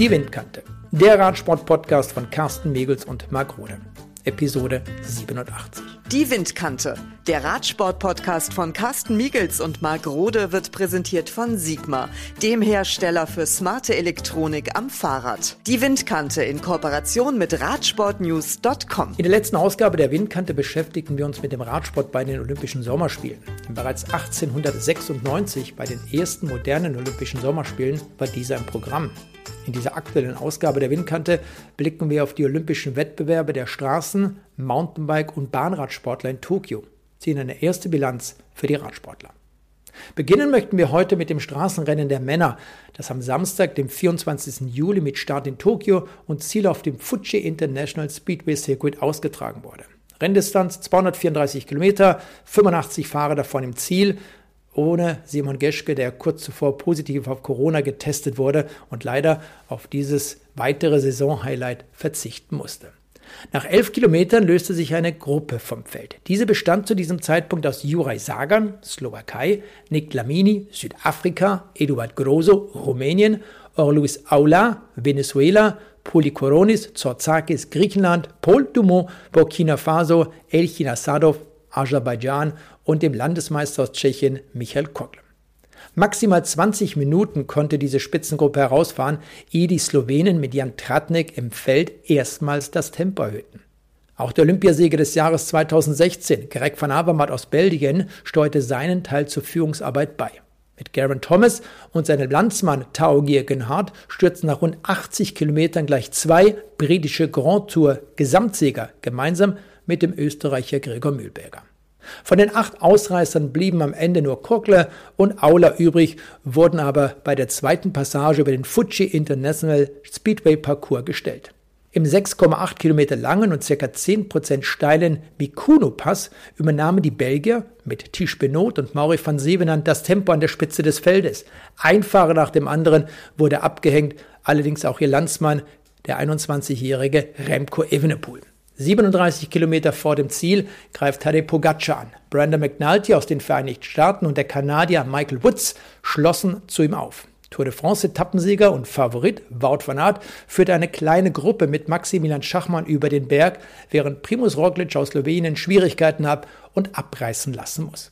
Die Windkante, der Radsport-Podcast von Carsten Megels und Marc Rode. Episode 87. Die Windkante, der Radsport-Podcast von Carsten Miegels und Marc Rode wird präsentiert von Sigma, dem Hersteller für smarte Elektronik am Fahrrad. Die Windkante in Kooperation mit Radsportnews.com. In der letzten Ausgabe der Windkante beschäftigten wir uns mit dem Radsport bei den Olympischen Sommerspielen. Bereits 1896, bei den ersten modernen Olympischen Sommerspielen, war dieser im Programm. In dieser aktuellen Ausgabe der Windkante blicken wir auf die olympischen Wettbewerbe der Straßen-, Mountainbike- und Bahnradsportler in Tokio, ziehen eine erste Bilanz für die Radsportler. Beginnen möchten wir heute mit dem Straßenrennen der Männer, das am Samstag, dem 24. Juli mit Start in Tokio und Ziel auf dem Fuji International Speedway Circuit ausgetragen wurde. Renndistanz 234 Kilometer, 85 Fahrer davon im Ziel, ohne Simon Geschke, der kurz zuvor positiv auf Corona getestet wurde und leider auf dieses weitere Saisonhighlight verzichten musste. Nach elf Kilometern löste sich eine Gruppe vom Feld. Diese bestand zu diesem Zeitpunkt aus Juraj Sagan, Slowakei, Nick Lamini, Südafrika, Eduard Grosso, Rumänien, Orluis Aula, Venezuela, Poli Koronis, Zorzakis, Griechenland, Paul Dumont, Burkina Faso, Elchin Asadov, Aserbaidschan und dem Landesmeister aus Tschechien Michael Kokl. Maximal 20 Minuten konnte diese Spitzengruppe herausfahren, ehe die Slowenen mit Jan Tratnik im Feld erstmals das Tempo erhöhten. Auch der Olympiasieger des Jahres 2016, Greg van Avermaet aus Belgien, steuerte seinen Teil zur Führungsarbeit bei. Mit Garen Thomas und seinem Landsmann Tao Genhardt stürzten nach rund 80 Kilometern gleich zwei britische Grand Tour Gesamtsieger gemeinsam mit dem Österreicher Gregor Mühlberger. Von den acht Ausreißern blieben am Ende nur Kokler und Aula übrig, wurden aber bei der zweiten Passage über den Fuji International Speedway Parcours gestellt. Im 6,8 Kilometer langen und ca. 10% steilen Mikuno-Pass übernahmen die Belgier mit Tisch Benot und Mauri van Sevenand das Tempo an der Spitze des Feldes. Ein Fahrer nach dem anderen wurde abgehängt, allerdings auch ihr Landsmann, der 21-jährige Remco Evenepoel. 37 Kilometer vor dem Ziel greift Tadej Pogacar an. Brandon McNulty aus den Vereinigten Staaten und der Kanadier Michael Woods schlossen zu ihm auf. Tour de France Etappensieger und Favorit Wout van Aert führte eine kleine Gruppe mit Maximilian Schachmann über den Berg, während Primus Roglic aus Slowenien Schwierigkeiten hat und abreißen lassen muss.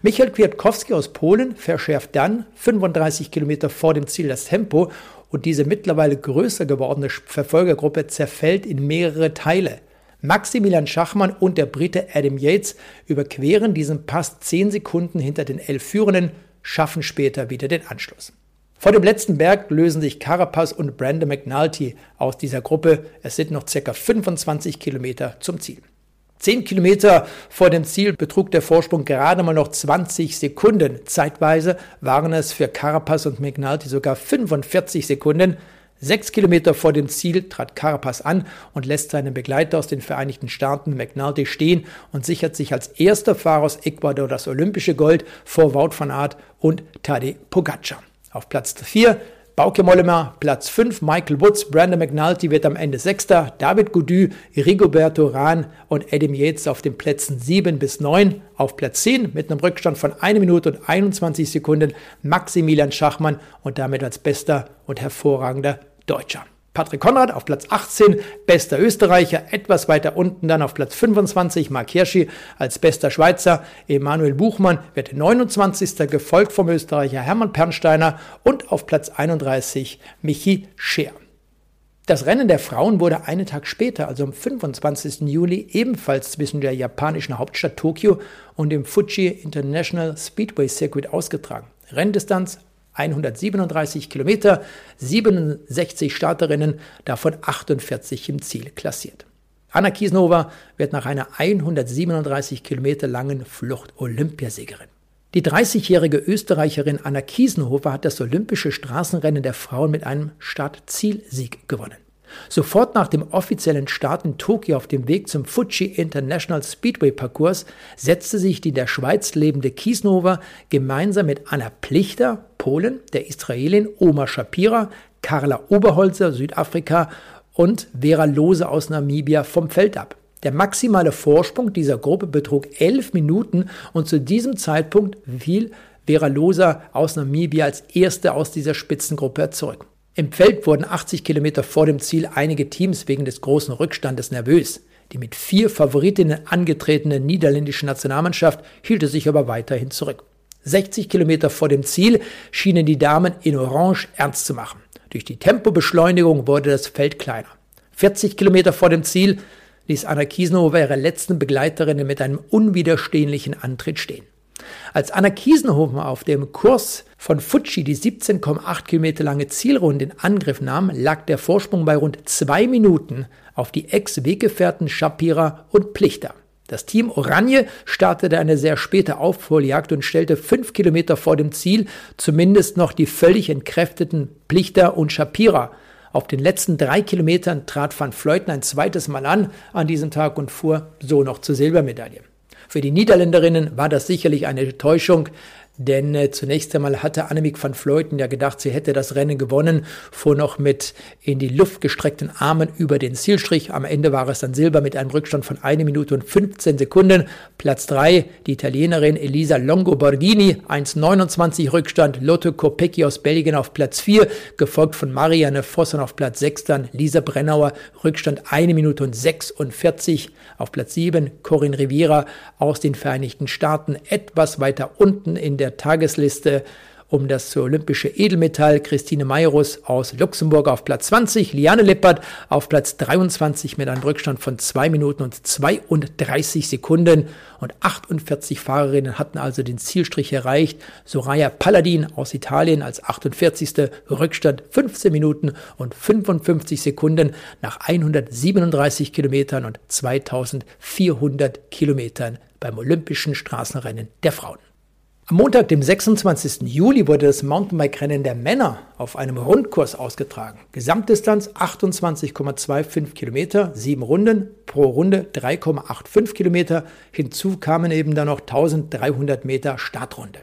Michael Kwiatkowski aus Polen verschärft dann 35 Kilometer vor dem Ziel das Tempo und diese mittlerweile größer gewordene Verfolgergruppe zerfällt in mehrere Teile. Maximilian Schachmann und der Brite Adam Yates überqueren diesen Pass zehn Sekunden hinter den elf Führenden, schaffen später wieder den Anschluss. Vor dem letzten Berg lösen sich Carapaz und Brandon McNulty aus dieser Gruppe. Es sind noch ca. 25 Kilometer zum Ziel. Zehn Kilometer vor dem Ziel betrug der Vorsprung gerade mal noch 20 Sekunden. Zeitweise waren es für Carapaz und McNulty sogar 45 Sekunden. Sechs Kilometer vor dem Ziel trat Carapaz an und lässt seinen Begleiter aus den Vereinigten Staaten McNulty stehen und sichert sich als erster Fahrer aus Ecuador das olympische Gold vor Wout van Aert und Tadej Pogacar. Auf Platz 4 Bauke Mollema, Platz 5 Michael Woods, Brandon McNulty wird am Ende Sechster, David Goudy, Rigoberto Rahn und Adam Yates auf den Plätzen 7 bis 9. Auf Platz 10 mit einem Rückstand von 1 Minute und 21 Sekunden Maximilian Schachmann und damit als bester und hervorragender Deutscher. Patrick Konrad auf Platz 18, bester Österreicher, etwas weiter unten dann auf Platz 25 Mark Hirschi als bester Schweizer, Emanuel Buchmann wird 29. gefolgt vom Österreicher Hermann Pernsteiner und auf Platz 31 Michi Scheer. Das Rennen der Frauen wurde einen Tag später, also am 25. Juli, ebenfalls zwischen der japanischen Hauptstadt Tokio und dem Fuji International Speedway Circuit ausgetragen. Renndistanz 137 Kilometer, 67 Starterinnen, davon 48 im Ziel klassiert. Anna Kiesnova wird nach einer 137 Kilometer langen Flucht Olympiasiegerin. Die 30-jährige Österreicherin Anna Kiesnova hat das olympische Straßenrennen der Frauen mit einem Start-Ziel-Sieg gewonnen. Sofort nach dem offiziellen Start in Tokio auf dem Weg zum Fuji International Speedway Parcours setzte sich die in der Schweiz lebende Kiesnova gemeinsam mit Anna Plichter, Polen, der Israelin Oma Shapira, Carla Oberholzer, Südafrika und Vera Lose aus Namibia vom Feld ab. Der maximale Vorsprung dieser Gruppe betrug elf Minuten und zu diesem Zeitpunkt fiel Vera Losa aus Namibia als erste aus dieser Spitzengruppe zurück. Im Feld wurden 80 Kilometer vor dem Ziel einige Teams wegen des großen Rückstandes nervös. Die mit vier Favoritinnen angetretene niederländische Nationalmannschaft hielt sich aber weiterhin zurück. 60 Kilometer vor dem Ziel schienen die Damen in Orange ernst zu machen. Durch die Tempobeschleunigung wurde das Feld kleiner. 40 Kilometer vor dem Ziel ließ Anna Kiesenhofer ihre letzten Begleiterinnen mit einem unwiderstehlichen Antritt stehen. Als Anna Kiesenhofer auf dem Kurs von Fuji die 17,8 Kilometer lange Zielrunde in Angriff nahm, lag der Vorsprung bei rund zwei Minuten auf die Ex-Weggefährten Shapira und Plichter. Das Team Oranje startete eine sehr späte Aufholjagd und stellte fünf Kilometer vor dem Ziel zumindest noch die völlig entkräfteten Plichter und Shapira. Auf den letzten drei Kilometern trat Van Fleuten ein zweites Mal an an diesem Tag und fuhr so noch zur Silbermedaille. Für die Niederländerinnen war das sicherlich eine Täuschung, denn äh, zunächst einmal hatte Annemiek van Fleuten ja gedacht, sie hätte das Rennen gewonnen, fuhr noch mit in die Luft gestreckten Armen über den Zielstrich. Am Ende war es dann Silber mit einem Rückstand von 1 Minute und 15 Sekunden. Platz 3, die Italienerin Elisa Longo-Borghini, 1,29 Rückstand. Lotte Kopecki aus Belgien auf Platz 4, gefolgt von Marianne Vossen auf Platz 6, dann Lisa Brennauer, Rückstand 1 Minute und 46. Auf Platz 7 Corinne Riviera aus den Vereinigten Staaten, etwas weiter unten in der der Tagesliste um das olympische Edelmetall Christine Mayrus aus Luxemburg auf Platz 20, Liane Lippert auf Platz 23 mit einem Rückstand von 2 Minuten und 32 Sekunden und 48 Fahrerinnen hatten also den Zielstrich erreicht. Soraya Palladin aus Italien als 48. Rückstand 15 Minuten und 55 Sekunden nach 137 Kilometern und 2400 Kilometern beim Olympischen Straßenrennen der Frauen. Am Montag, dem 26. Juli, wurde das Mountainbike-Rennen der Männer auf einem Rundkurs ausgetragen. Gesamtdistanz 28,25 Kilometer, sieben Runden, pro Runde 3,85 Kilometer. Hinzu kamen eben dann noch 1300 Meter Startrunde.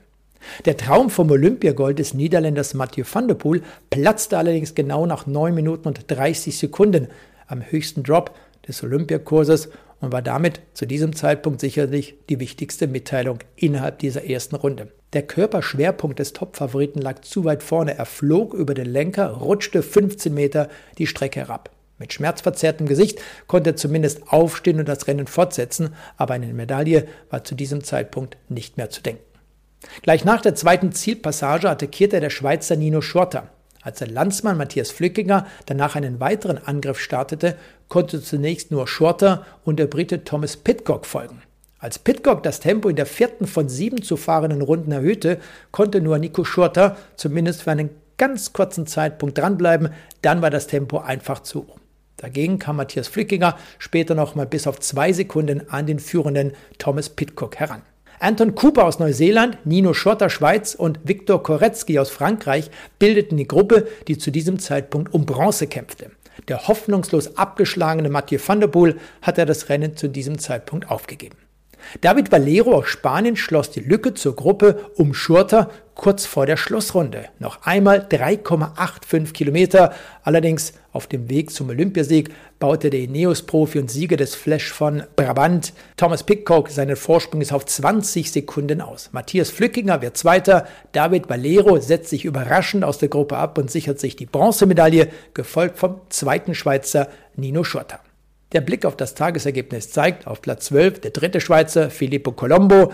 Der Traum vom Olympiagold des Niederländers Mathieu van der Poel platzte allerdings genau nach 9 Minuten und 30 Sekunden am höchsten Drop des Olympiakurses und war damit zu diesem Zeitpunkt sicherlich die wichtigste Mitteilung innerhalb dieser ersten Runde. Der Körperschwerpunkt des Topfavoriten lag zu weit vorne. Er flog über den Lenker, rutschte 15 Meter die Strecke herab. Mit schmerzverzerrtem Gesicht konnte er zumindest aufstehen und das Rennen fortsetzen, aber eine Medaille war zu diesem Zeitpunkt nicht mehr zu denken. Gleich nach der zweiten Zielpassage attackierte der Schweizer Nino Schurter. Als der Landsmann Matthias Flückinger danach einen weiteren Angriff startete, konnte zunächst nur Shorter und der Brite Thomas Pitcock folgen. Als Pitcock das Tempo in der vierten von sieben zu fahrenden Runden erhöhte, konnte nur Nico Shorter zumindest für einen ganz kurzen Zeitpunkt dranbleiben, dann war das Tempo einfach zu hoch. Dagegen kam Matthias Flückinger später noch mal bis auf zwei Sekunden an den führenden Thomas Pitcock heran. Anton Cooper aus Neuseeland, Nino Schotter Schweiz und Viktor Koretzky aus Frankreich bildeten die Gruppe, die zu diesem Zeitpunkt um Bronze kämpfte. Der hoffnungslos abgeschlagene Mathieu van der Poel hatte das Rennen zu diesem Zeitpunkt aufgegeben. David Valero aus Spanien schloss die Lücke zur Gruppe um Schurter kurz vor der Schlussrunde. Noch einmal 3,85 Kilometer. Allerdings auf dem Weg zum Olympiasieg baute der Ineos-Profi und Sieger des Flash von Brabant, Thomas Pickcock, seinen Vorsprung ist auf 20 Sekunden aus. Matthias Flückinger wird Zweiter. David Valero setzt sich überraschend aus der Gruppe ab und sichert sich die Bronzemedaille, gefolgt vom zweiten Schweizer Nino Schurter. Der Blick auf das Tagesergebnis zeigt auf Platz 12 der dritte Schweizer Filippo Colombo,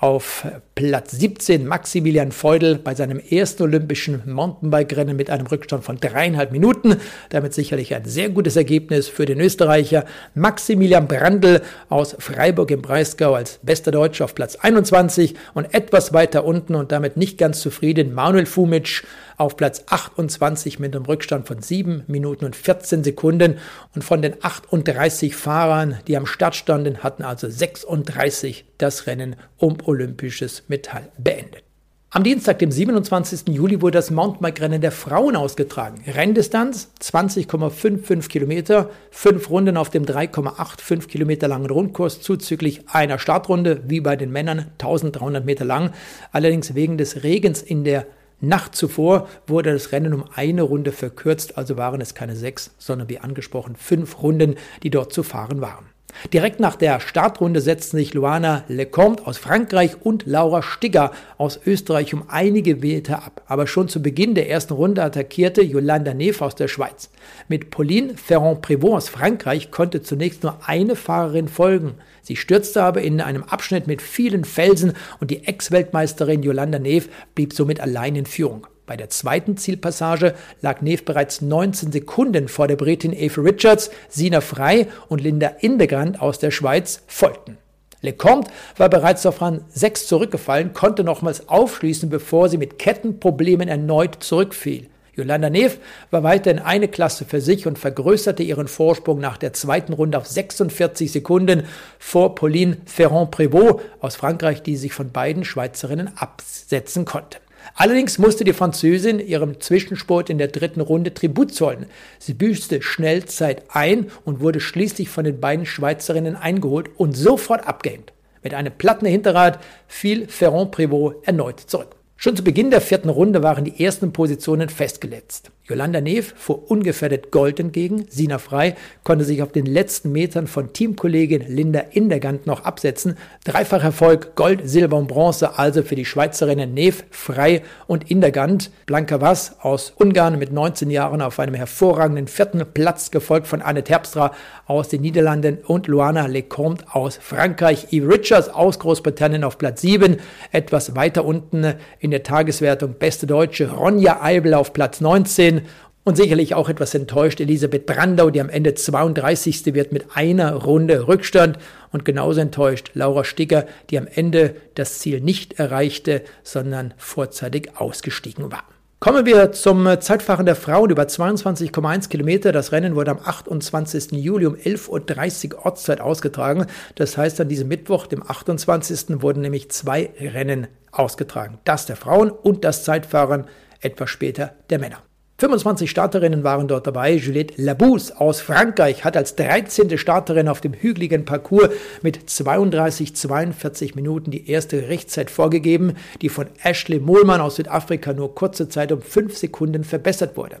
auf Platz 17 Maximilian Feudel bei seinem ersten olympischen Mountainbike-Rennen mit einem Rückstand von dreieinhalb Minuten. Damit sicherlich ein sehr gutes Ergebnis für den Österreicher. Maximilian Brandl aus Freiburg im Breisgau als bester Deutscher auf Platz 21 und etwas weiter unten und damit nicht ganz zufrieden Manuel Fumic auf Platz 28 mit einem Rückstand von 7 Minuten und 14 Sekunden. Und von den 38 Fahrern, die am Start standen, hatten also 36 das Rennen um olympisches Metall beendet. Am Dienstag, dem 27. Juli, wurde das Mountainbike-Rennen der Frauen ausgetragen. Renndistanz 20,55 Kilometer, fünf Runden auf dem 3,85 Kilometer langen Rundkurs zuzüglich einer Startrunde, wie bei den Männern 1300 Meter lang. Allerdings wegen des Regens in der Nacht zuvor wurde das Rennen um eine Runde verkürzt, also waren es keine sechs, sondern wie angesprochen fünf Runden, die dort zu fahren waren. Direkt nach der Startrunde setzten sich Luana Lecomte aus Frankreich und Laura Stigger aus Österreich um einige Meter ab. Aber schon zu Beginn der ersten Runde attackierte Yolanda Neff aus der Schweiz. Mit Pauline Ferrand-Prévot aus Frankreich konnte zunächst nur eine Fahrerin folgen. Sie stürzte aber in einem Abschnitt mit vielen Felsen und die Ex-Weltmeisterin Yolanda Neff blieb somit allein in Führung. Bei der zweiten Zielpassage lag Neef bereits 19 Sekunden vor der Britin Eve Richards, Sina Frey und Linda Indegrand aus der Schweiz folgten. Lecomte war bereits auf Rang 6 zurückgefallen, konnte nochmals aufschließen, bevor sie mit Kettenproblemen erneut zurückfiel. Yolanda Neff war weiterhin eine Klasse für sich und vergrößerte ihren Vorsprung nach der zweiten Runde auf 46 Sekunden vor Pauline Ferrand-Prévot aus Frankreich, die sich von beiden Schweizerinnen absetzen konnte. Allerdings musste die Französin ihrem Zwischensport in der dritten Runde Tribut zollen. Sie büßte schnell Zeit ein und wurde schließlich von den beiden Schweizerinnen eingeholt und sofort abgehängt. Mit einem platten Hinterrad fiel Ferrand-Prévot erneut zurück. Schon zu Beginn der vierten Runde waren die ersten Positionen festgeletzt. Yolanda Neef fuhr ungefährdet Gold entgegen. Sina Frei konnte sich auf den letzten Metern von Teamkollegin Linda Indergant noch absetzen. Dreifach Erfolg Gold, Silber und Bronze also für die Schweizerinnen Neef, Frei und Indergant. Blanka Was aus Ungarn mit 19 Jahren auf einem hervorragenden vierten Platz, gefolgt von Anne Terpstra aus den Niederlanden und Luana Lecomte aus Frankreich. Eve Richards aus Großbritannien auf Platz 7. Etwas weiter unten in der Tageswertung beste Deutsche Ronja Eibel auf Platz 19 und sicherlich auch etwas enttäuscht Elisabeth Brandau, die am Ende 32. wird mit einer Runde Rückstand. Und genauso enttäuscht Laura Sticker, die am Ende das Ziel nicht erreichte, sondern vorzeitig ausgestiegen war. Kommen wir zum Zeitfahren der Frauen über 22,1 Kilometer. Das Rennen wurde am 28. Juli um 11.30 Uhr Ortszeit ausgetragen. Das heißt, an diesem Mittwoch, dem 28. wurden nämlich zwei Rennen ausgetragen. Das der Frauen und das Zeitfahren etwas später der Männer. 25 Starterinnen waren dort dabei. Juliette Labousse aus Frankreich hat als 13. Starterin auf dem hügeligen Parcours mit 32, 42 Minuten die erste Rechtzeit vorgegeben, die von Ashley Mohlmann aus Südafrika nur kurze Zeit um 5 Sekunden verbessert wurde.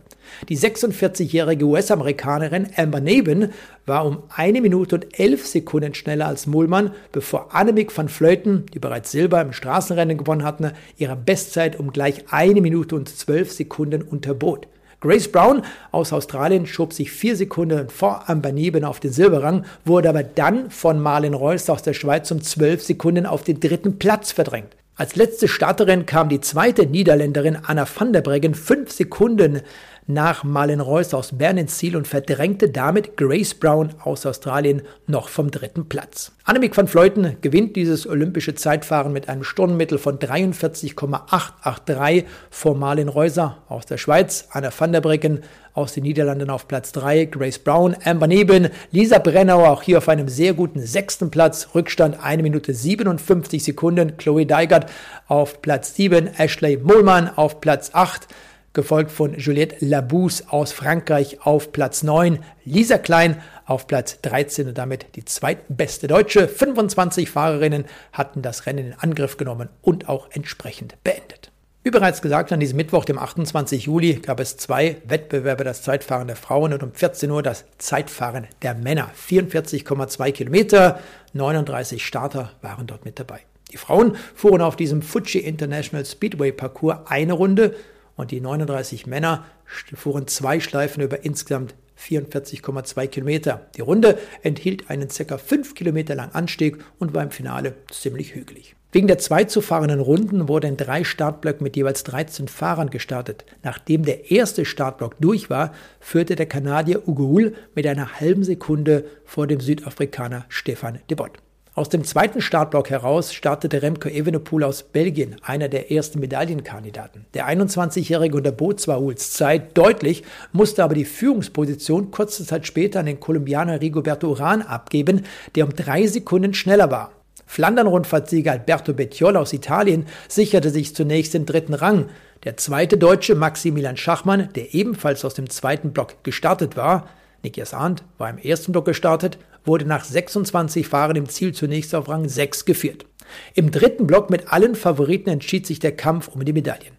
Die 46-jährige US-Amerikanerin Amber Neben war um eine Minute und elf Sekunden schneller als Mohlmann, bevor Annemiek van Vleuten, die bereits Silber im Straßenrennen gewonnen hatte, ihre Bestzeit um gleich eine Minute und zwölf Sekunden unterbot. Grace Brown aus Australien schob sich vier Sekunden vor Amber Neben auf den Silberrang, wurde aber dann von Marlin Reus aus der Schweiz um zwölf Sekunden auf den dritten Platz verdrängt. Als letzte Starterin kam die zweite Niederländerin Anna van der Breggen fünf Sekunden nach Marlen Reus aus Bern ins Ziel und verdrängte damit Grace Brown aus Australien noch vom dritten Platz. Annemiek van Vleuten gewinnt dieses olympische Zeitfahren mit einem Stundenmittel von 43,883 vor Marlen Reuser aus der Schweiz, Anna van der Breggen aus den Niederlanden auf Platz 3, Grace Brown, Amber Neben, Lisa Brennauer auch hier auf einem sehr guten sechsten Platz, Rückstand 1 Minute 57 Sekunden, Chloe Deigert auf Platz 7, Ashley Mullmann auf Platz 8, gefolgt von Juliette Labousse aus Frankreich auf Platz 9, Lisa Klein auf Platz 13 und damit die zweitbeste Deutsche. 25 Fahrerinnen hatten das Rennen in Angriff genommen und auch entsprechend beendet. Wie bereits gesagt, an diesem Mittwoch, dem 28. Juli, gab es zwei Wettbewerbe, das Zeitfahren der Frauen und um 14 Uhr das Zeitfahren der Männer. 44,2 Kilometer, 39 Starter waren dort mit dabei. Die Frauen fuhren auf diesem Fuji International Speedway Parcours eine Runde und die 39 Männer fuhren zwei Schleifen über insgesamt 44,2 Kilometer. Die Runde enthielt einen ca. 5 Kilometer langen Anstieg und war im Finale ziemlich hügelig. Wegen der zwei zu fahrenden Runden wurde in drei Startblöcken mit jeweils 13 Fahrern gestartet. Nachdem der erste Startblock durch war, führte der Kanadier Ugoul mit einer halben Sekunde vor dem Südafrikaner Stefan de Bott. Aus dem zweiten Startblock heraus startete Remco Evenepoel aus Belgien, einer der ersten Medaillenkandidaten. Der 21-Jährige unterbot zwar Uhls Zeit deutlich, musste aber die Führungsposition kurze Zeit später an den Kolumbianer Rigoberto Uran abgeben, der um drei Sekunden schneller war. Flandern-Rundfahrtsieger Alberto Bettiol aus Italien sicherte sich zunächst den dritten Rang. Der zweite Deutsche Maximilian Schachmann, der ebenfalls aus dem zweiten Block gestartet war, Nikias Arndt war im ersten Block gestartet, wurde nach 26 Fahren im Ziel zunächst auf Rang 6 geführt. Im dritten Block mit allen Favoriten entschied sich der Kampf um die Medaillen.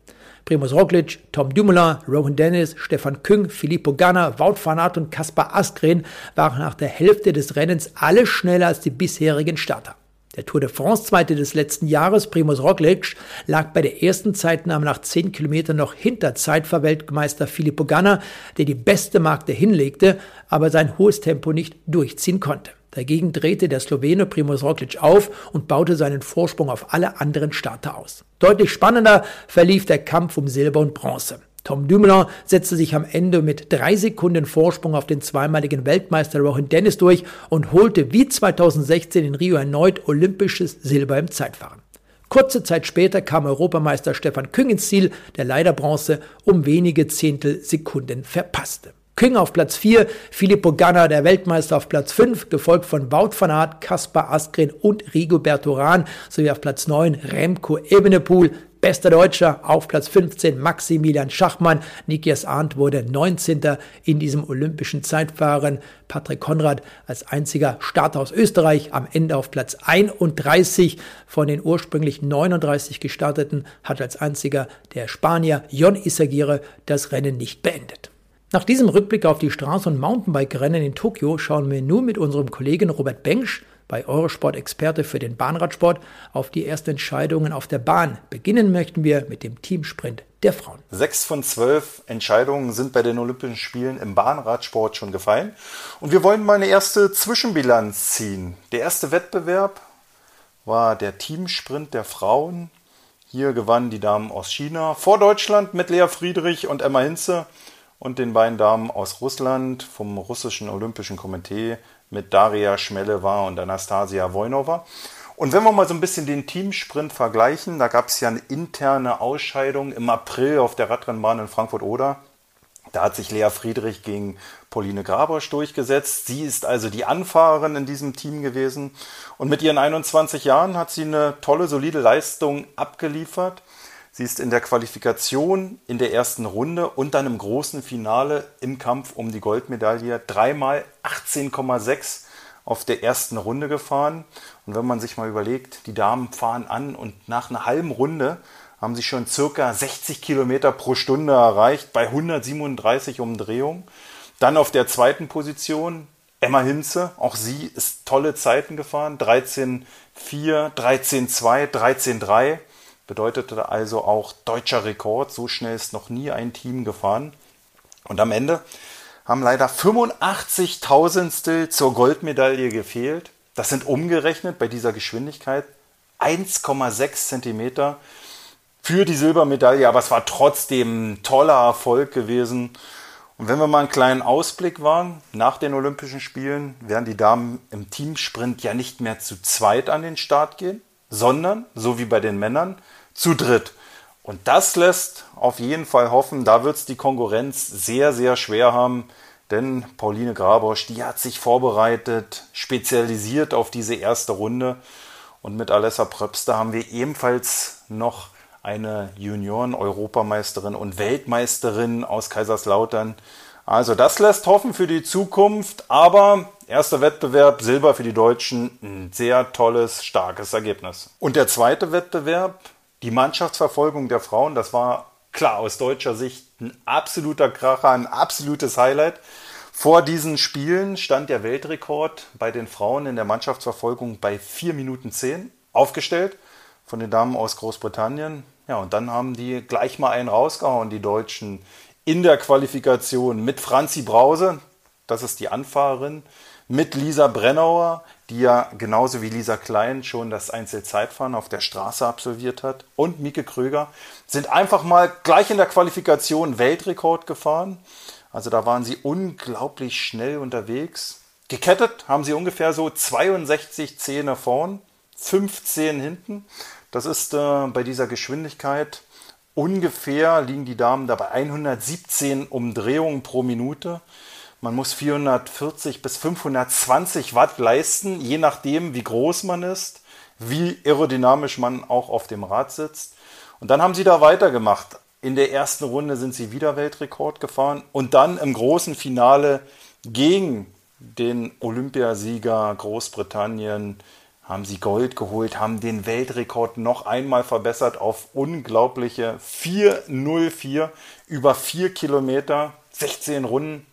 Primoz Roglic, Tom Dumoulin, Rowan Dennis, Stefan Küng, Filippo Ganna, Wout van Aert und Kaspar Askren waren nach der Hälfte des Rennens alle schneller als die bisherigen Starter. Der Tour de France-Zweite des letzten Jahres, Primoz Roglic, lag bei der ersten Zeitnahme nach 10 Kilometern noch hinter Zeitverweltmeister Filippo Ganna, der die beste Marke hinlegte, aber sein hohes Tempo nicht durchziehen konnte. Dagegen drehte der Slowene Primoz Roglic auf und baute seinen Vorsprung auf alle anderen Starter aus. Deutlich spannender verlief der Kampf um Silber und Bronze. Tom Dumoulin setzte sich am Ende mit drei Sekunden Vorsprung auf den zweimaligen Weltmeister Rohan Dennis durch und holte wie 2016 in Rio erneut olympisches Silber im Zeitfahren. Kurze Zeit später kam Europameister Stefan Küng ins Ziel, der leider Bronze um wenige Zehntel Sekunden verpasste. Küng auf Platz 4, Filippo Ganna, der Weltmeister, auf Platz 5, gefolgt von Wout van Aert, Kaspar Askren und Rigoberto Urán, sowie auf Platz 9 Remco Evenepoel, Bester Deutscher auf Platz 15 Maximilian Schachmann. Nikias Arndt wurde 19. in diesem olympischen Zeitfahren. Patrick Konrad als einziger Starter aus Österreich am Ende auf Platz 31 von den ursprünglich 39 gestarteten hat als einziger der Spanier Jon Isagire das Rennen nicht beendet. Nach diesem Rückblick auf die Straße- und Mountainbike-Rennen in Tokio schauen wir nun mit unserem Kollegen Robert Bengsch bei Eurosport-Experte für den Bahnradsport auf die ersten Entscheidungen auf der Bahn. Beginnen möchten wir mit dem Teamsprint der Frauen. Sechs von zwölf Entscheidungen sind bei den Olympischen Spielen im Bahnradsport schon gefallen. Und wir wollen mal eine erste Zwischenbilanz ziehen. Der erste Wettbewerb war der Teamsprint der Frauen. Hier gewannen die Damen aus China vor Deutschland mit Lea Friedrich und Emma Hinze und den beiden Damen aus Russland vom russischen Olympischen Komitee mit Daria Schmeleva und Anastasia Wojnova. Und wenn wir mal so ein bisschen den Teamsprint vergleichen, da gab es ja eine interne Ausscheidung im April auf der Radrennbahn in Frankfurt-Oder. Da hat sich Lea Friedrich gegen Pauline Grabosch durchgesetzt. Sie ist also die Anfahrerin in diesem Team gewesen. Und mit ihren 21 Jahren hat sie eine tolle, solide Leistung abgeliefert. Sie ist in der Qualifikation in der ersten Runde und dann im großen Finale im Kampf um die Goldmedaille dreimal 18,6 auf der ersten Runde gefahren. Und wenn man sich mal überlegt, die Damen fahren an und nach einer halben Runde haben sie schon circa 60 Kilometer pro Stunde erreicht bei 137 Umdrehungen. Dann auf der zweiten Position Emma Hinze, auch sie ist tolle Zeiten gefahren, 13,4, 13,2, 13,3. Bedeutete also auch deutscher Rekord. So schnell ist noch nie ein Team gefahren. Und am Ende haben leider 85 Tausendstel zur Goldmedaille gefehlt. Das sind umgerechnet bei dieser Geschwindigkeit 1,6 Zentimeter für die Silbermedaille. Aber es war trotzdem ein toller Erfolg gewesen. Und wenn wir mal einen kleinen Ausblick waren, nach den Olympischen Spielen werden die Damen im Teamsprint ja nicht mehr zu zweit an den Start gehen, sondern, so wie bei den Männern, zu dritt. Und das lässt auf jeden Fall hoffen, da wird es die Konkurrenz sehr, sehr schwer haben, denn Pauline Grabosch, die hat sich vorbereitet, spezialisiert auf diese erste Runde. Und mit Alessa Pröpster haben wir ebenfalls noch eine Junioren-Europameisterin und Weltmeisterin aus Kaiserslautern. Also das lässt hoffen für die Zukunft, aber erster Wettbewerb, Silber für die Deutschen, ein sehr tolles, starkes Ergebnis. Und der zweite Wettbewerb, die Mannschaftsverfolgung der Frauen, das war klar aus deutscher Sicht ein absoluter Kracher, ein absolutes Highlight. Vor diesen Spielen stand der Weltrekord bei den Frauen in der Mannschaftsverfolgung bei 4 Minuten 10 aufgestellt von den Damen aus Großbritannien. Ja, und dann haben die gleich mal einen rausgehauen, die Deutschen, in der Qualifikation mit Franzi Brause, das ist die Anfahrerin, mit Lisa Brennauer, die ja genauso wie Lisa Klein schon das Einzelzeitfahren auf der Straße absolviert hat, und Mieke Kröger sind einfach mal gleich in der Qualifikation Weltrekord gefahren. Also da waren sie unglaublich schnell unterwegs. Gekettet haben sie ungefähr so 62 Zähne vorn, 15 hinten. Das ist äh, bei dieser Geschwindigkeit ungefähr liegen die Damen dabei 117 Umdrehungen pro Minute. Man muss 440 bis 520 Watt leisten, je nachdem, wie groß man ist, wie aerodynamisch man auch auf dem Rad sitzt. Und dann haben sie da weitergemacht. In der ersten Runde sind sie wieder Weltrekord gefahren und dann im großen Finale gegen den Olympiasieger Großbritannien haben sie Gold geholt, haben den Weltrekord noch einmal verbessert auf unglaubliche 404 über 4 Kilometer, 16 Runden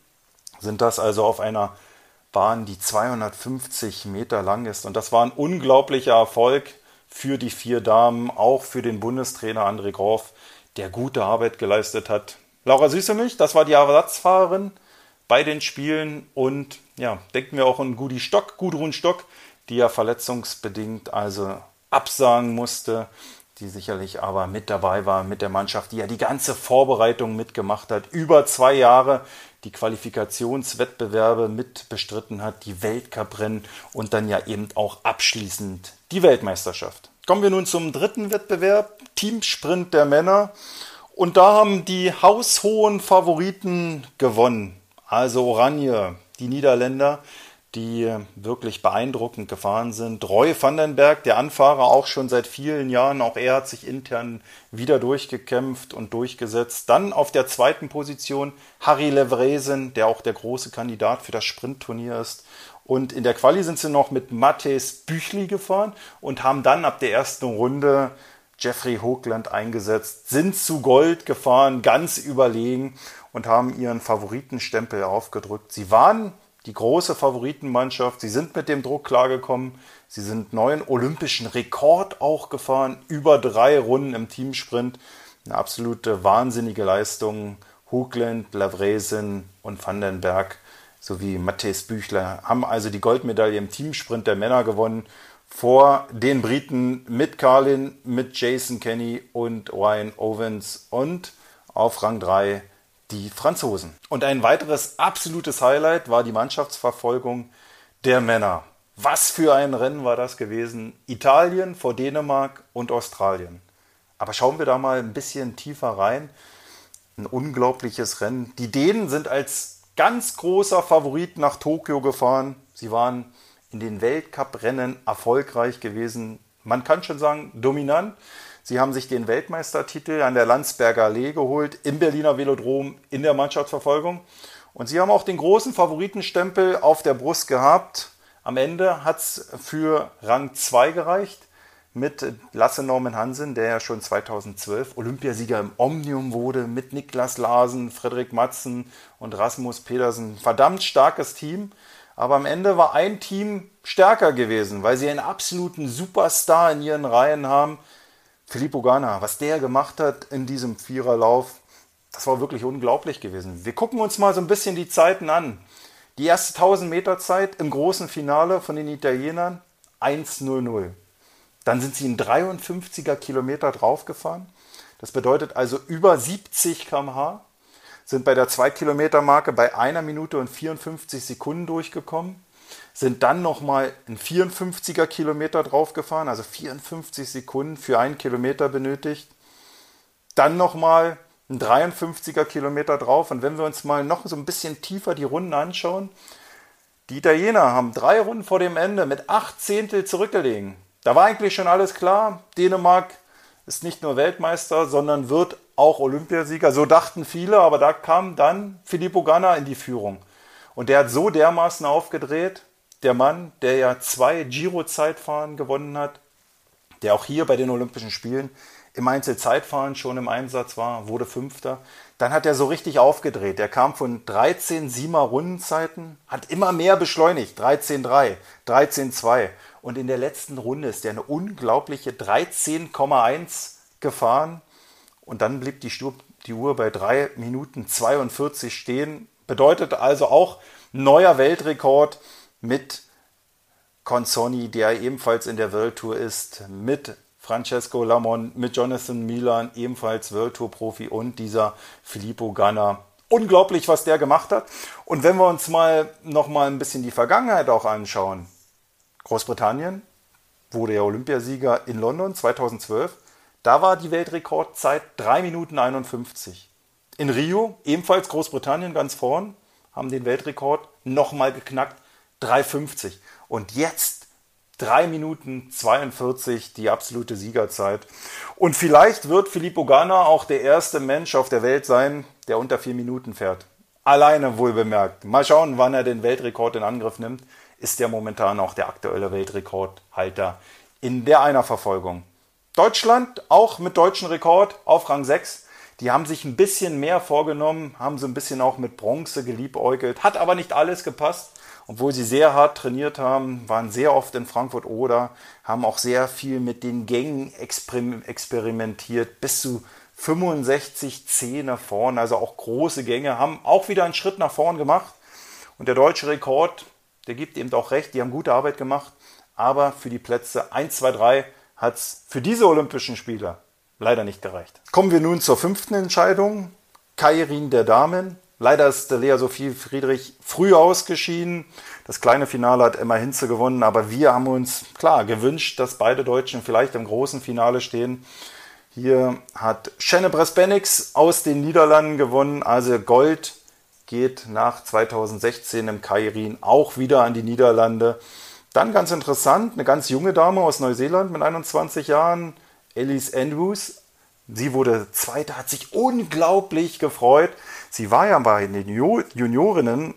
sind das also auf einer Bahn, die 250 Meter lang ist. Und das war ein unglaublicher Erfolg für die vier Damen, auch für den Bundestrainer André Groff, der gute Arbeit geleistet hat. Laura Süßemilch, das war die Ersatzfahrerin bei den Spielen und ja, denken wir auch an Gudi Stock, Gudrun Stock, die ja verletzungsbedingt also absagen musste, die sicherlich aber mit dabei war mit der Mannschaft, die ja die ganze Vorbereitung mitgemacht hat, über zwei Jahre die Qualifikationswettbewerbe mit bestritten hat, die Weltcuprennen und dann ja eben auch abschließend die Weltmeisterschaft. Kommen wir nun zum dritten Wettbewerb, Teamsprint der Männer. Und da haben die haushohen Favoriten gewonnen. Also Oranje, die Niederländer, die wirklich beeindruckend gefahren sind. Roy Vandenberg, der Anfahrer, auch schon seit vielen Jahren, auch er hat sich intern wieder durchgekämpft und durchgesetzt. Dann auf der zweiten Position Harry Levresen, der auch der große Kandidat für das Sprintturnier ist. Und in der Quali sind sie noch mit Mattes Büchli gefahren und haben dann ab der ersten Runde Jeffrey Hoogland eingesetzt, sind zu Gold gefahren, ganz überlegen und haben ihren Favoritenstempel aufgedrückt. Sie waren die große Favoritenmannschaft. Sie sind mit dem Druck klargekommen. Sie sind neuen olympischen Rekord auch gefahren. Über drei Runden im Teamsprint. Eine absolute wahnsinnige Leistung. Hoogland, Lavresen und Vandenberg sowie Matthias Büchler haben also die Goldmedaille im Teamsprint der Männer gewonnen vor den Briten mit Carlin, mit Jason Kenny und Ryan Owens und auf Rang 3 die Franzosen. Und ein weiteres absolutes Highlight war die Mannschaftsverfolgung der Männer. Was für ein Rennen war das gewesen? Italien vor Dänemark und Australien. Aber schauen wir da mal ein bisschen tiefer rein. Ein unglaubliches Rennen. Die Dänen sind als ganz großer Favorit nach Tokio gefahren. Sie waren in den Weltcup-Rennen erfolgreich gewesen. Man kann schon sagen, dominant. Sie haben sich den Weltmeistertitel an der Landsberger Allee geholt, im Berliner Velodrom, in der Mannschaftsverfolgung. Und sie haben auch den großen Favoritenstempel auf der Brust gehabt. Am Ende hat es für Rang 2 gereicht mit Lasse Norman Hansen, der ja schon 2012 Olympiasieger im Omnium wurde, mit Niklas Larsen, Frederik Matzen und Rasmus Pedersen. Verdammt starkes Team. Aber am Ende war ein Team stärker gewesen, weil sie einen absoluten Superstar in ihren Reihen haben, Filippo Ganna, was der gemacht hat in diesem Viererlauf, das war wirklich unglaublich gewesen. Wir gucken uns mal so ein bisschen die Zeiten an. Die erste 1000 Meter Zeit im großen Finale von den Italienern 1.00. Dann sind sie in 53er Kilometer draufgefahren. Das bedeutet also über 70 km/h. Sind bei der 2 Kilometer Marke bei einer Minute und 54 Sekunden durchgekommen sind dann nochmal ein 54er Kilometer draufgefahren, also 54 Sekunden für einen Kilometer benötigt. Dann nochmal ein 53er Kilometer drauf. Und wenn wir uns mal noch so ein bisschen tiefer die Runden anschauen, die Italiener haben drei Runden vor dem Ende mit acht Zehntel zurückgelegen. Da war eigentlich schon alles klar. Dänemark ist nicht nur Weltmeister, sondern wird auch Olympiasieger. So dachten viele, aber da kam dann Filippo Ganna in die Führung. Und der hat so dermaßen aufgedreht, der Mann, der ja zwei Giro-Zeitfahren gewonnen hat, der auch hier bei den Olympischen Spielen im Einzelzeitfahren schon im Einsatz war, wurde Fünfter. Dann hat er so richtig aufgedreht. Er kam von 13 Siemer Rundenzeiten, hat immer mehr beschleunigt. 13,3, 13,2. Und in der letzten Runde ist er eine unglaubliche 13,1 gefahren. Und dann blieb die, Stur die Uhr bei 3 Minuten 42 stehen. Bedeutet also auch neuer Weltrekord mit Consoni, der ebenfalls in der World Tour ist, mit Francesco Lamon, mit Jonathan Milan, ebenfalls World Tour Profi und dieser Filippo Ganna. Unglaublich, was der gemacht hat. Und wenn wir uns mal noch mal ein bisschen die Vergangenheit auch anschauen. Großbritannien wurde ja Olympiasieger in London 2012. Da war die Weltrekordzeit 3 Minuten 51. In Rio, ebenfalls Großbritannien ganz vorn, haben den Weltrekord nochmal geknackt 3,50. Und jetzt 3 Minuten 42, die absolute Siegerzeit. Und vielleicht wird Filippo Ganna auch der erste Mensch auf der Welt sein, der unter 4 Minuten fährt. Alleine wohl bemerkt. Mal schauen, wann er den Weltrekord in Angriff nimmt. ist er momentan auch der aktuelle Weltrekordhalter in der Einerverfolgung. Deutschland auch mit deutschen Rekord auf Rang 6. Die haben sich ein bisschen mehr vorgenommen, haben so ein bisschen auch mit Bronze geliebäugelt, hat aber nicht alles gepasst. Obwohl sie sehr hart trainiert haben, waren sehr oft in Frankfurt oder, haben auch sehr viel mit den Gängen experimentiert, bis zu 65 Zähne vorne, also auch große Gänge, haben auch wieder einen Schritt nach vorn gemacht. Und der deutsche Rekord, der gibt eben auch recht, die haben gute Arbeit gemacht, aber für die Plätze 1, 2, 3 hat es für diese Olympischen Spiele leider nicht gereicht. Kommen wir nun zur fünften Entscheidung. Kairin der Damen. Leider ist Lea Sophie Friedrich früh ausgeschieden. Das kleine Finale hat Emma Hinze gewonnen, aber wir haben uns klar gewünscht, dass beide Deutschen vielleicht im großen Finale stehen. Hier hat Shenne Bresbenix aus den Niederlanden gewonnen, also Gold geht nach 2016 im Kairin auch wieder an die Niederlande. Dann ganz interessant, eine ganz junge Dame aus Neuseeland mit 21 Jahren, Elise Andrews. Sie wurde Zweite, hat sich unglaublich gefreut. Sie war ja bei den Juniorinnen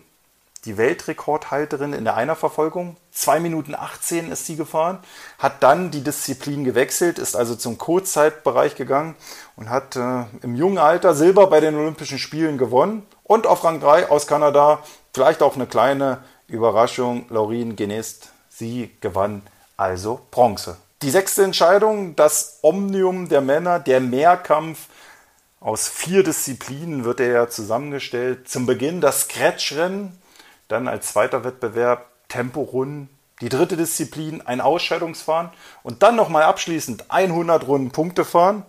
die Weltrekordhalterin in der Einerverfolgung. 2 Minuten 18 ist sie gefahren, hat dann die Disziplin gewechselt, ist also zum Kurzzeitbereich gegangen und hat äh, im jungen Alter Silber bei den Olympischen Spielen gewonnen. Und auf Rang 3 aus Kanada, vielleicht auch eine kleine Überraschung, Laurine Genest Sie gewann also Bronze. Die sechste Entscheidung, das Omnium der Männer, der Mehrkampf. Aus vier Disziplinen wird er ja zusammengestellt. Zum Beginn das Scratch-Rennen, dann als zweiter Wettbewerb Temporunden, die dritte Disziplin ein Ausscheidungsfahren und dann nochmal abschließend 100 Runden Punkte fahren.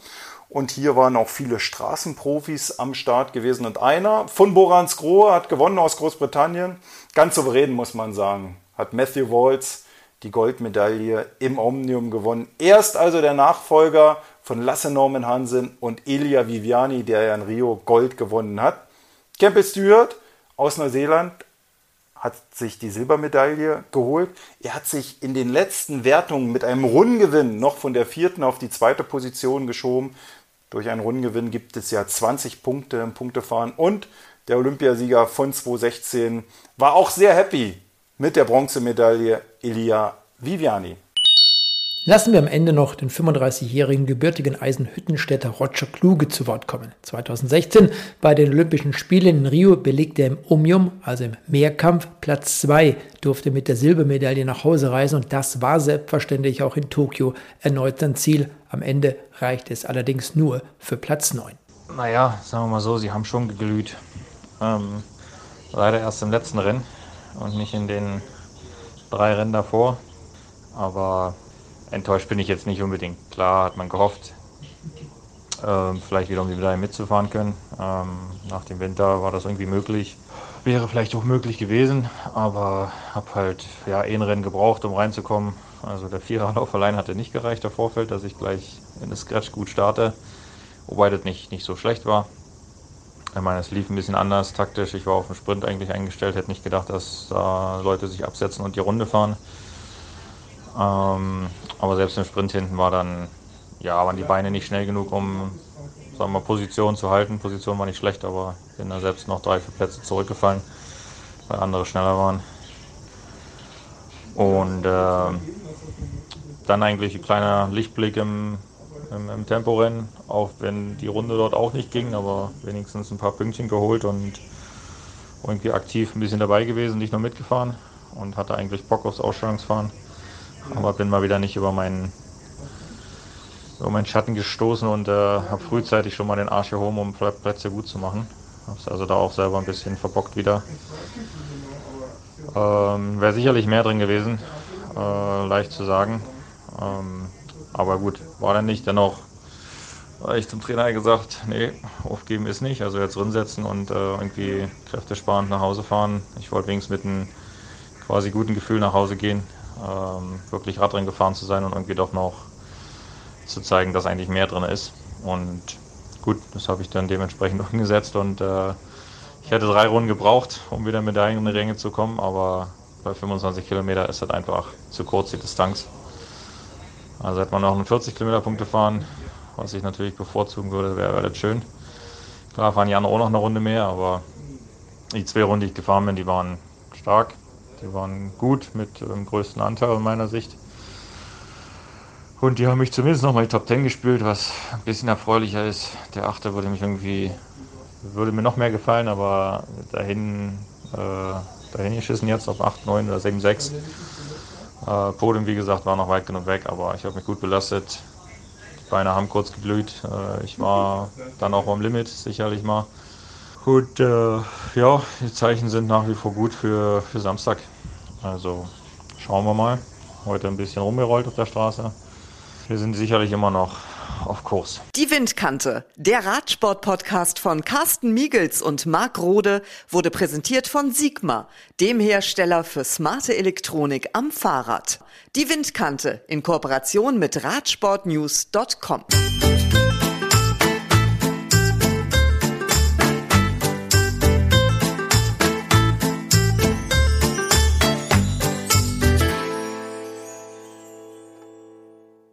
Und hier waren auch viele Straßenprofis am Start gewesen. Und einer von Borans Grohe hat gewonnen aus Großbritannien. Ganz souverän, muss man sagen hat Matthew Waltz die Goldmedaille im Omnium gewonnen. Erst also der Nachfolger von Lasse Norman Hansen und Elia Viviani, der ja in Rio Gold gewonnen hat. Campbell Stewart aus Neuseeland hat sich die Silbermedaille geholt. Er hat sich in den letzten Wertungen mit einem Rundengewinn noch von der vierten auf die zweite Position geschoben. Durch einen Rundengewinn gibt es ja 20 Punkte im Punktefahren und der Olympiasieger von 2016 war auch sehr happy mit der Bronzemedaille Elia Viviani. Lassen wir am Ende noch den 35-jährigen gebürtigen Eisenhüttenstädter Roger Kluge zu Wort kommen. 2016 bei den Olympischen Spielen in Rio belegte er im Omnium, also im Mehrkampf, Platz 2, durfte mit der Silbermedaille nach Hause reisen und das war selbstverständlich auch in Tokio erneut sein Ziel. Am Ende reichte es allerdings nur für Platz 9. Naja, sagen wir mal so, sie haben schon geglüht. Ähm, leider erst im letzten Rennen und nicht in den drei Rennen davor. Aber enttäuscht bin ich jetzt nicht unbedingt. Klar hat man gehofft, äh, vielleicht wieder um die Medaille mitzufahren können. Ähm, nach dem Winter war das irgendwie möglich. Wäre vielleicht auch möglich gewesen, aber habe halt ja ein Rennen gebraucht, um reinzukommen. Also der Viererlauf allein hatte nicht gereicht, der Vorfeld, dass ich gleich in das Scratch gut starte, wobei das nicht, nicht so schlecht war. Ich meine, es lief ein bisschen anders taktisch. Ich war auf den Sprint eigentlich eingestellt, hätte nicht gedacht, dass da Leute sich absetzen und die Runde fahren. Ähm, aber selbst im Sprint hinten war dann, ja, waren die Beine nicht schnell genug, um sagen wir, Position zu halten. Position war nicht schlecht, aber bin da selbst noch drei, vier Plätze zurückgefallen, weil andere schneller waren. Und äh, dann eigentlich ein kleiner Lichtblick im, im, im Temporennen, auch wenn die Runde dort auch nicht ging, aber wenigstens ein paar Pünktchen geholt und irgendwie aktiv ein bisschen dabei gewesen, nicht nur mitgefahren und hatte eigentlich Bock aufs Ausstellungsfahren. Aber bin mal wieder nicht über meinen, über meinen Schatten gestoßen und äh, habe frühzeitig schon mal den Arsch gehoben, um Plätze gut zu machen. Habe es also da auch selber ein bisschen verbockt wieder. Ähm, Wäre sicherlich mehr drin gewesen, äh, leicht zu sagen. Ähm, aber gut, war dann nicht. Dennoch habe ich zum Trainer gesagt, nee, aufgeben ist nicht. Also jetzt drinsetzen und äh, irgendwie kräftesparend nach Hause fahren. Ich wollte wenigstens mit einem quasi guten Gefühl nach Hause gehen. Ähm, wirklich Radrennen gefahren zu sein und irgendwie doch noch zu zeigen, dass eigentlich mehr drin ist. Und gut, das habe ich dann dementsprechend umgesetzt und äh, ich hätte drei Runden gebraucht, um wieder mit der eigenen Ränge zu kommen, aber bei 25 Kilometer ist das einfach zu kurz die Distanz. Also hätte man noch einen 40 Kilometer Punkte fahren, was ich natürlich bevorzugen würde, wäre wär das schön. Klar fahren die anderen auch noch eine Runde mehr, aber die zwei Runden, die ich gefahren bin, die waren stark. Die waren gut mit dem größten Anteil aus meiner Sicht. Und die haben mich zumindest noch mal die Top 10 gespielt, was ein bisschen erfreulicher ist. Der Achte würde mich irgendwie, würde mir noch mehr gefallen, aber dahin, äh, dahin geschissen jetzt auf 8, 9 oder 7, 6. Äh, Podium, wie gesagt, war noch weit genug weg, aber ich habe mich gut belastet. Die Beine haben kurz geblüht. Äh, ich war dann auch am Limit, sicherlich mal. Gut, äh, ja, die Zeichen sind nach wie vor gut für, für Samstag. Also schauen wir mal. Heute ein bisschen rumgerollt auf der Straße. Wir sind sicherlich immer noch auf Kurs. Die Windkante, der Radsport-Podcast von Carsten Miegels und Marc Rode, wurde präsentiert von Sigma, dem Hersteller für smarte Elektronik am Fahrrad. Die Windkante in Kooperation mit Radsportnews.com.